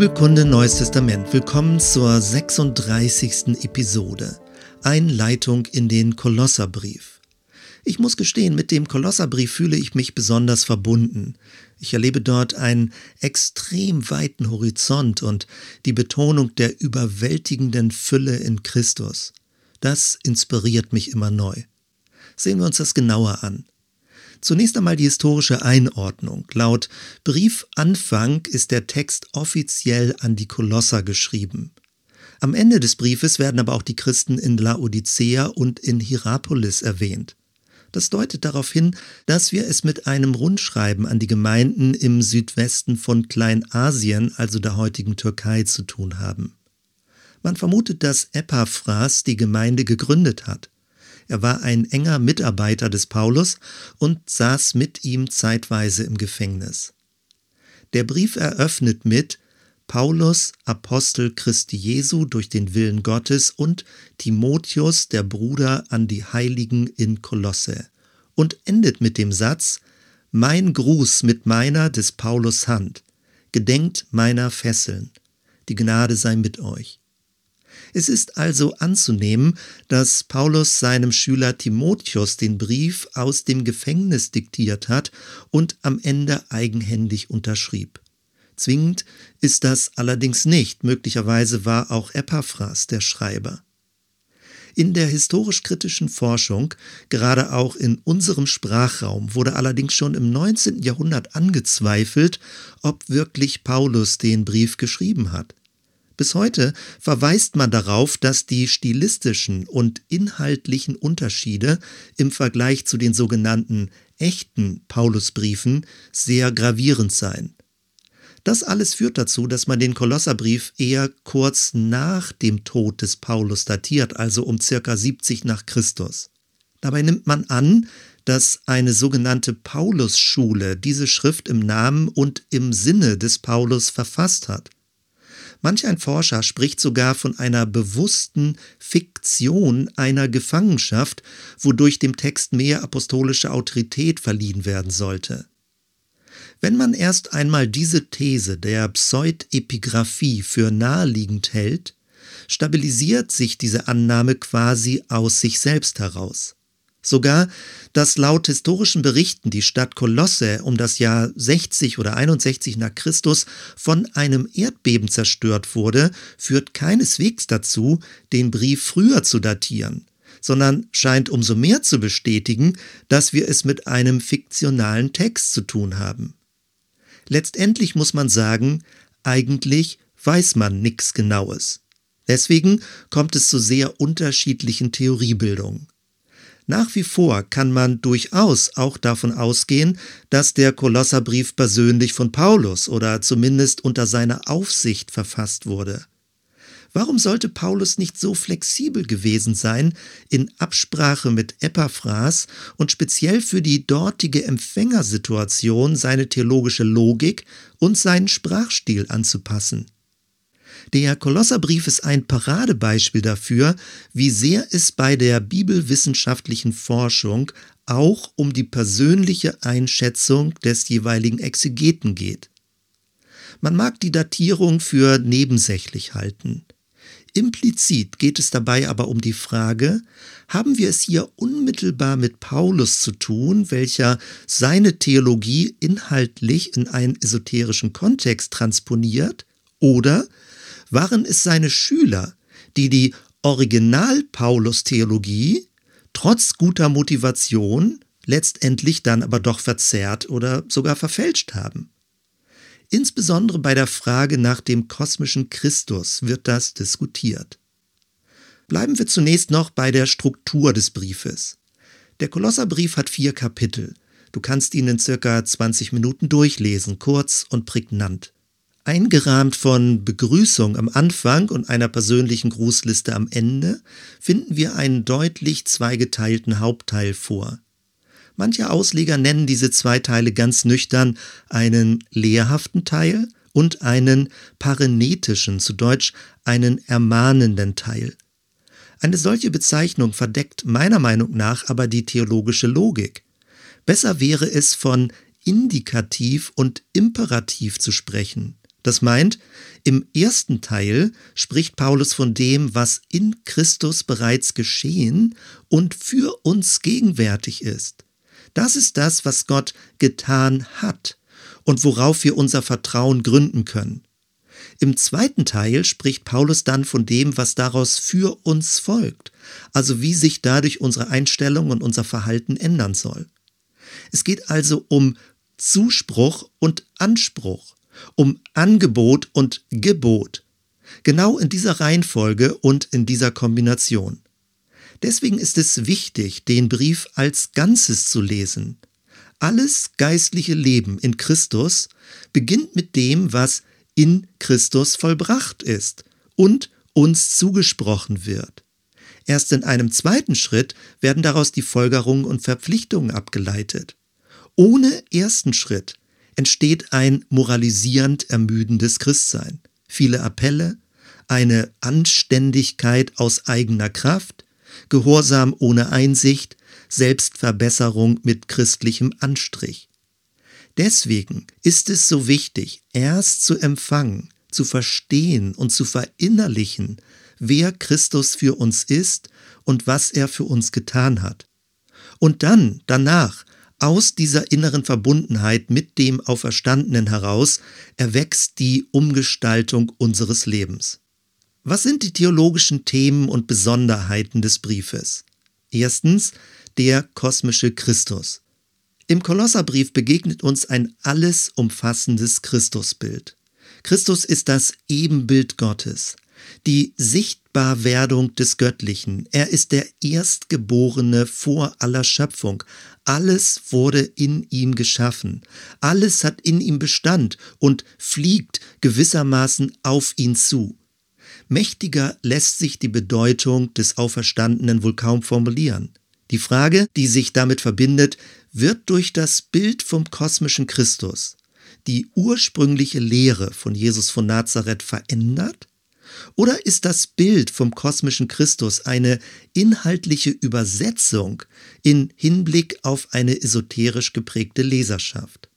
Bibelkunde Neues Testament. Willkommen zur 36. Episode. Einleitung in den Kolosserbrief. Ich muss gestehen, mit dem Kolosserbrief fühle ich mich besonders verbunden. Ich erlebe dort einen extrem weiten Horizont und die Betonung der überwältigenden Fülle in Christus. Das inspiriert mich immer neu. Sehen wir uns das genauer an. Zunächst einmal die historische Einordnung. Laut Briefanfang ist der Text offiziell an die Kolosser geschrieben. Am Ende des Briefes werden aber auch die Christen in Laodicea und in Hierapolis erwähnt. Das deutet darauf hin, dass wir es mit einem Rundschreiben an die Gemeinden im Südwesten von Kleinasien, also der heutigen Türkei, zu tun haben. Man vermutet, dass Epaphras die Gemeinde gegründet hat. Er war ein enger Mitarbeiter des Paulus und saß mit ihm zeitweise im Gefängnis. Der Brief eröffnet mit Paulus, Apostel Christi Jesu durch den Willen Gottes und Timotheus, der Bruder an die Heiligen in Kolosse und endet mit dem Satz Mein Gruß mit meiner des Paulus Hand, gedenkt meiner Fesseln, die Gnade sei mit euch. Es ist also anzunehmen, dass Paulus seinem Schüler Timotheus den Brief aus dem Gefängnis diktiert hat und am Ende eigenhändig unterschrieb. Zwingend ist das allerdings nicht, möglicherweise war auch Epaphras der Schreiber. In der historisch-kritischen Forschung, gerade auch in unserem Sprachraum, wurde allerdings schon im 19. Jahrhundert angezweifelt, ob wirklich Paulus den Brief geschrieben hat. Bis heute verweist man darauf, dass die stilistischen und inhaltlichen Unterschiede im Vergleich zu den sogenannten echten Paulusbriefen sehr gravierend seien. Das alles führt dazu, dass man den Kolosserbrief eher kurz nach dem Tod des Paulus datiert, also um circa 70 nach Christus. Dabei nimmt man an, dass eine sogenannte Paulusschule diese Schrift im Namen und im Sinne des Paulus verfasst hat. Manch ein Forscher spricht sogar von einer bewussten Fiktion einer Gefangenschaft, wodurch dem Text mehr apostolische Autorität verliehen werden sollte. Wenn man erst einmal diese These der Pseudepigraphie für naheliegend hält, stabilisiert sich diese Annahme quasi aus sich selbst heraus. Sogar, dass laut historischen Berichten die Stadt Kolosse um das Jahr 60 oder 61 nach Christus von einem Erdbeben zerstört wurde, führt keineswegs dazu, den Brief früher zu datieren, sondern scheint umso mehr zu bestätigen, dass wir es mit einem fiktionalen Text zu tun haben. Letztendlich muss man sagen, eigentlich weiß man nichts Genaues. Deswegen kommt es zu sehr unterschiedlichen Theoriebildungen. Nach wie vor kann man durchaus auch davon ausgehen, dass der Kolosserbrief persönlich von Paulus oder zumindest unter seiner Aufsicht verfasst wurde. Warum sollte Paulus nicht so flexibel gewesen sein, in Absprache mit Epaphras und speziell für die dortige Empfängersituation seine theologische Logik und seinen Sprachstil anzupassen? Der Kolosserbrief ist ein Paradebeispiel dafür, wie sehr es bei der bibelwissenschaftlichen Forschung auch um die persönliche Einschätzung des jeweiligen Exegeten geht. Man mag die Datierung für nebensächlich halten. Implizit geht es dabei aber um die Frage, haben wir es hier unmittelbar mit Paulus zu tun, welcher seine Theologie inhaltlich in einen esoterischen Kontext transponiert, oder waren es seine Schüler, die die Original-Paulus-Theologie trotz guter Motivation letztendlich dann aber doch verzerrt oder sogar verfälscht haben. Insbesondere bei der Frage nach dem kosmischen Christus wird das diskutiert. Bleiben wir zunächst noch bei der Struktur des Briefes. Der Kolosserbrief hat vier Kapitel. Du kannst ihn in circa 20 Minuten durchlesen, kurz und prägnant. Eingerahmt von Begrüßung am Anfang und einer persönlichen Grußliste am Ende finden wir einen deutlich zweigeteilten Hauptteil vor. Manche Ausleger nennen diese zwei Teile ganz nüchtern einen lehrhaften Teil und einen parenetischen, zu Deutsch einen ermahnenden Teil. Eine solche Bezeichnung verdeckt meiner Meinung nach aber die theologische Logik. Besser wäre es von Indikativ und Imperativ zu sprechen. Das meint, im ersten Teil spricht Paulus von dem, was in Christus bereits geschehen und für uns gegenwärtig ist. Das ist das, was Gott getan hat und worauf wir unser Vertrauen gründen können. Im zweiten Teil spricht Paulus dann von dem, was daraus für uns folgt, also wie sich dadurch unsere Einstellung und unser Verhalten ändern soll. Es geht also um Zuspruch und Anspruch, um Angebot und Gebot. Genau in dieser Reihenfolge und in dieser Kombination. Deswegen ist es wichtig, den Brief als Ganzes zu lesen. Alles geistliche Leben in Christus beginnt mit dem, was in Christus vollbracht ist und uns zugesprochen wird. Erst in einem zweiten Schritt werden daraus die Folgerungen und Verpflichtungen abgeleitet. Ohne ersten Schritt entsteht ein moralisierend ermüdendes Christsein. Viele Appelle, eine Anständigkeit aus eigener Kraft, Gehorsam ohne Einsicht, Selbstverbesserung mit christlichem Anstrich. Deswegen ist es so wichtig, erst zu empfangen, zu verstehen und zu verinnerlichen, wer Christus für uns ist und was er für uns getan hat. Und dann, danach, aus dieser inneren Verbundenheit mit dem Auferstandenen heraus erwächst die Umgestaltung unseres Lebens. Was sind die theologischen Themen und Besonderheiten des Briefes? Erstens der kosmische Christus. Im Kolosserbrief begegnet uns ein alles umfassendes Christusbild. Christus ist das Ebenbild Gottes, die Sichtbarwerdung des Göttlichen. Er ist der Erstgeborene vor aller Schöpfung. Alles wurde in ihm geschaffen. Alles hat in ihm Bestand und fliegt gewissermaßen auf ihn zu. Mächtiger lässt sich die Bedeutung des Auferstandenen wohl kaum formulieren. Die Frage, die sich damit verbindet, wird durch das Bild vom kosmischen Christus, die ursprüngliche Lehre von Jesus von Nazareth verändert? Oder ist das Bild vom kosmischen Christus eine inhaltliche Übersetzung in Hinblick auf eine esoterisch geprägte Leserschaft?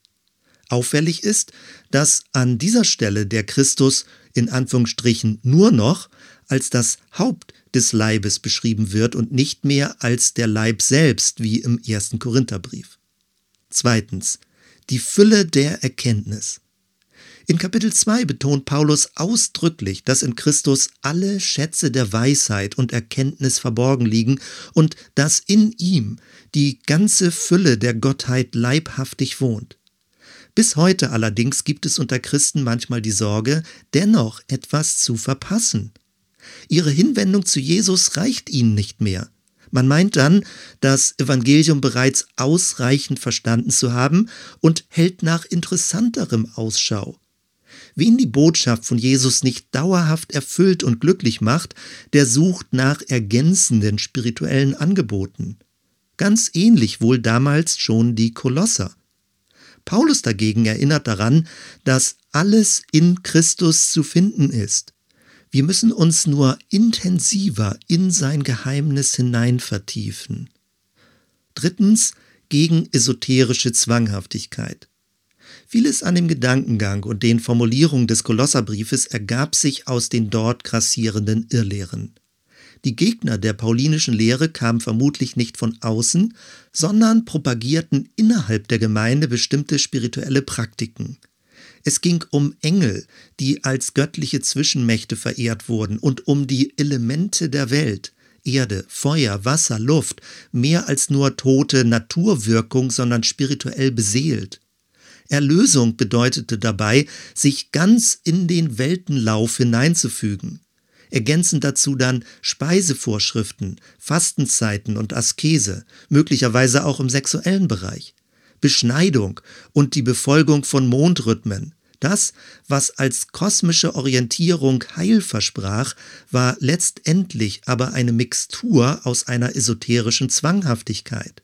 Auffällig ist, dass an dieser Stelle der Christus in Anführungsstrichen nur noch als das Haupt des Leibes beschrieben wird und nicht mehr als der Leib selbst wie im ersten Korintherbrief. Zweitens, die Fülle der Erkenntnis. In Kapitel 2 betont Paulus ausdrücklich, dass in Christus alle Schätze der Weisheit und Erkenntnis verborgen liegen und dass in ihm die ganze Fülle der Gottheit leibhaftig wohnt. Bis heute allerdings gibt es unter Christen manchmal die Sorge, dennoch etwas zu verpassen. Ihre Hinwendung zu Jesus reicht ihnen nicht mehr. Man meint dann, das Evangelium bereits ausreichend verstanden zu haben und hält nach interessanterem Ausschau. Wen die Botschaft von Jesus nicht dauerhaft erfüllt und glücklich macht, der sucht nach ergänzenden spirituellen Angeboten. Ganz ähnlich wohl damals schon die Kolosser. Paulus dagegen erinnert daran, dass alles in Christus zu finden ist. Wir müssen uns nur intensiver in sein Geheimnis hinein vertiefen. Drittens gegen esoterische Zwanghaftigkeit. Vieles an dem Gedankengang und den Formulierungen des Kolosserbriefes ergab sich aus den dort grassierenden Irrlehren. Die Gegner der paulinischen Lehre kamen vermutlich nicht von außen, sondern propagierten innerhalb der Gemeinde bestimmte spirituelle Praktiken. Es ging um Engel, die als göttliche Zwischenmächte verehrt wurden, und um die Elemente der Welt, Erde, Feuer, Wasser, Luft, mehr als nur tote Naturwirkung, sondern spirituell beseelt. Erlösung bedeutete dabei, sich ganz in den Weltenlauf hineinzufügen. Ergänzend dazu dann Speisevorschriften, Fastenzeiten und Askese, möglicherweise auch im sexuellen Bereich. Beschneidung und die Befolgung von Mondrhythmen. Das, was als kosmische Orientierung Heil versprach, war letztendlich aber eine Mixtur aus einer esoterischen Zwanghaftigkeit.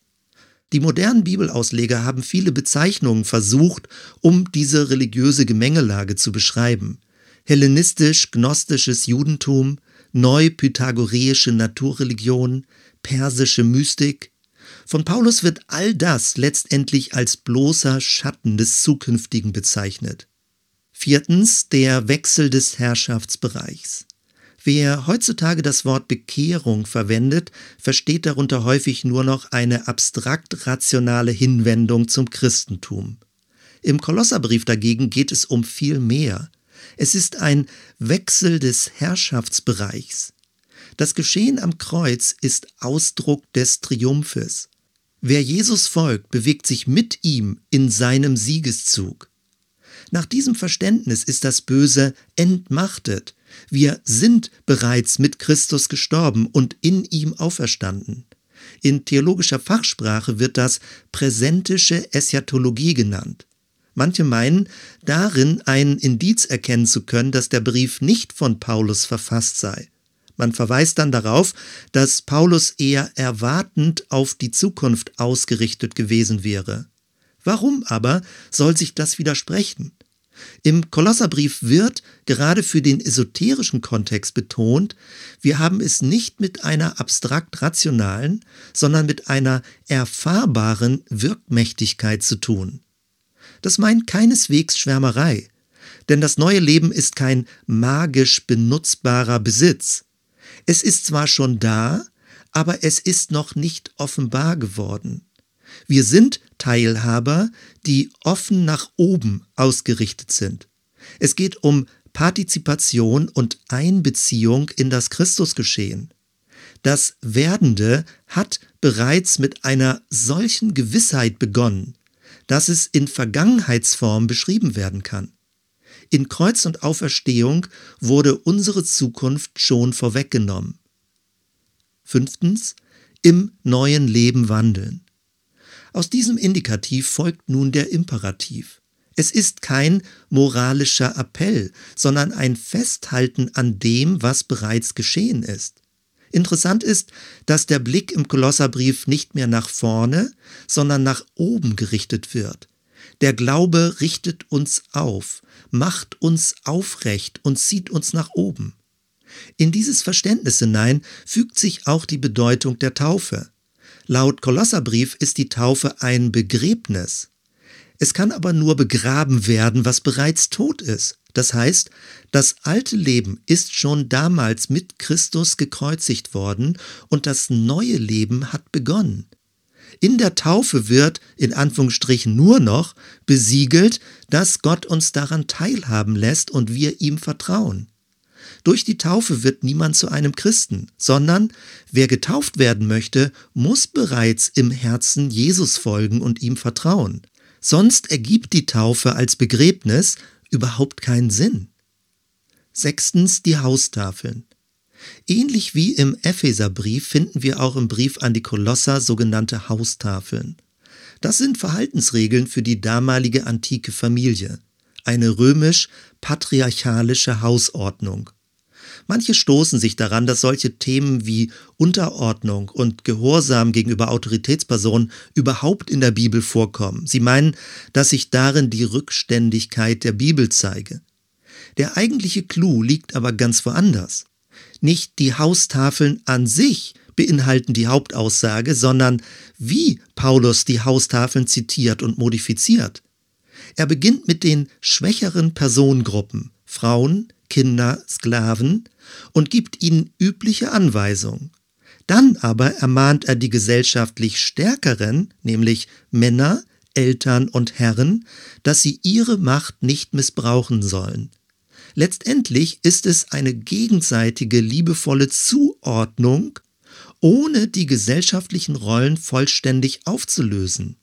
Die modernen Bibelausleger haben viele Bezeichnungen versucht, um diese religiöse Gemengelage zu beschreiben. Hellenistisch-gnostisches Judentum, neu-pythagoreische Naturreligion, persische Mystik. Von Paulus wird all das letztendlich als bloßer Schatten des Zukünftigen bezeichnet. Viertens der Wechsel des Herrschaftsbereichs. Wer heutzutage das Wort Bekehrung verwendet, versteht darunter häufig nur noch eine abstrakt rationale Hinwendung zum Christentum. Im Kolosserbrief dagegen geht es um viel mehr. Es ist ein Wechsel des Herrschaftsbereichs. Das Geschehen am Kreuz ist Ausdruck des Triumphes. Wer Jesus folgt, bewegt sich mit ihm in seinem Siegeszug. Nach diesem Verständnis ist das Böse entmachtet. Wir sind bereits mit Christus gestorben und in ihm auferstanden. In theologischer Fachsprache wird das präsentische Eschatologie genannt. Manche meinen, darin ein Indiz erkennen zu können, dass der Brief nicht von Paulus verfasst sei. Man verweist dann darauf, dass Paulus eher erwartend auf die Zukunft ausgerichtet gewesen wäre. Warum aber soll sich das widersprechen? Im Kolosserbrief wird gerade für den esoterischen Kontext betont, wir haben es nicht mit einer abstrakt rationalen, sondern mit einer erfahrbaren Wirkmächtigkeit zu tun. Das meint keineswegs Schwärmerei, denn das neue Leben ist kein magisch benutzbarer Besitz. Es ist zwar schon da, aber es ist noch nicht offenbar geworden. Wir sind Teilhaber, die offen nach oben ausgerichtet sind. Es geht um Partizipation und Einbeziehung in das Christusgeschehen. Das Werdende hat bereits mit einer solchen Gewissheit begonnen, dass es in Vergangenheitsform beschrieben werden kann. In Kreuz und Auferstehung wurde unsere Zukunft schon vorweggenommen. Fünftens, im neuen Leben wandeln. Aus diesem Indikativ folgt nun der Imperativ. Es ist kein moralischer Appell, sondern ein Festhalten an dem, was bereits geschehen ist. Interessant ist, dass der Blick im Kolosserbrief nicht mehr nach vorne, sondern nach oben gerichtet wird. Der Glaube richtet uns auf, macht uns aufrecht und zieht uns nach oben. In dieses Verständnis hinein fügt sich auch die Bedeutung der Taufe. Laut Kolosserbrief ist die Taufe ein Begräbnis. Es kann aber nur begraben werden, was bereits tot ist. Das heißt, das alte Leben ist schon damals mit Christus gekreuzigt worden und das neue Leben hat begonnen. In der Taufe wird, in Anführungsstrichen nur noch, besiegelt, dass Gott uns daran teilhaben lässt und wir ihm vertrauen. Durch die Taufe wird niemand zu einem Christen, sondern wer getauft werden möchte, muss bereits im Herzen Jesus folgen und ihm vertrauen. Sonst ergibt die Taufe als Begräbnis überhaupt keinen Sinn. Sechstens die Haustafeln. Ähnlich wie im Epheserbrief finden wir auch im Brief an die Kolosser sogenannte Haustafeln. Das sind Verhaltensregeln für die damalige antike Familie, eine römisch-patriarchalische Hausordnung. Manche stoßen sich daran, dass solche Themen wie Unterordnung und Gehorsam gegenüber Autoritätspersonen überhaupt in der Bibel vorkommen. Sie meinen, dass sich darin die Rückständigkeit der Bibel zeige. Der eigentliche Clou liegt aber ganz woanders. Nicht die Haustafeln an sich beinhalten die Hauptaussage, sondern wie Paulus die Haustafeln zitiert und modifiziert. Er beginnt mit den schwächeren Personengruppen, Frauen, Kinder, Sklaven, und gibt ihnen übliche Anweisungen. Dann aber ermahnt er die gesellschaftlich Stärkeren, nämlich Männer, Eltern und Herren, dass sie ihre Macht nicht missbrauchen sollen. Letztendlich ist es eine gegenseitige liebevolle Zuordnung, ohne die gesellschaftlichen Rollen vollständig aufzulösen.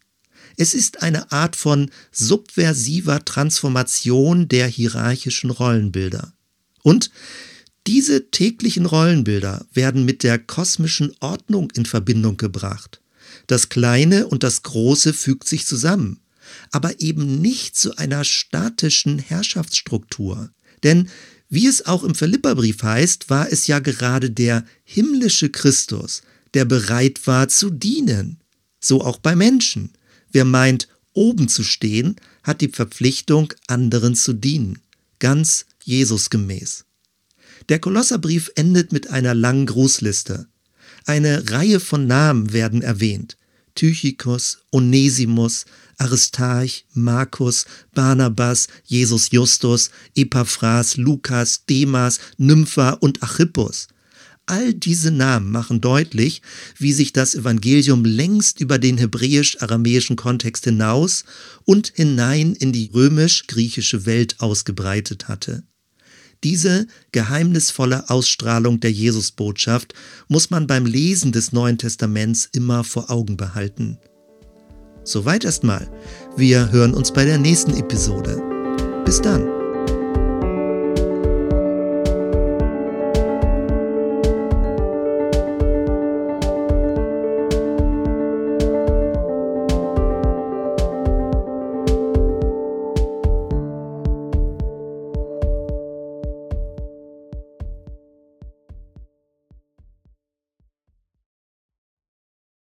Es ist eine Art von subversiver Transformation der hierarchischen Rollenbilder. Und diese täglichen Rollenbilder werden mit der kosmischen Ordnung in Verbindung gebracht. Das Kleine und das Große fügt sich zusammen, aber eben nicht zu einer statischen Herrschaftsstruktur. Denn wie es auch im Philipperbrief heißt, war es ja gerade der himmlische Christus, der bereit war zu dienen. So auch bei Menschen. Wer meint, oben zu stehen, hat die Verpflichtung, anderen zu dienen. Ganz Jesus gemäß. Der Kolosserbrief endet mit einer langen Grußliste. Eine Reihe von Namen werden erwähnt. Tychicus, Onesimus, Aristarch, Markus, Barnabas, Jesus Justus, Epaphras, Lukas, Demas, Nympha und Achippus. All diese Namen machen deutlich, wie sich das Evangelium längst über den hebräisch-aramäischen Kontext hinaus und hinein in die römisch-griechische Welt ausgebreitet hatte. Diese geheimnisvolle Ausstrahlung der Jesusbotschaft muss man beim Lesen des Neuen Testaments immer vor Augen behalten. Soweit erstmal. Wir hören uns bei der nächsten Episode. Bis dann.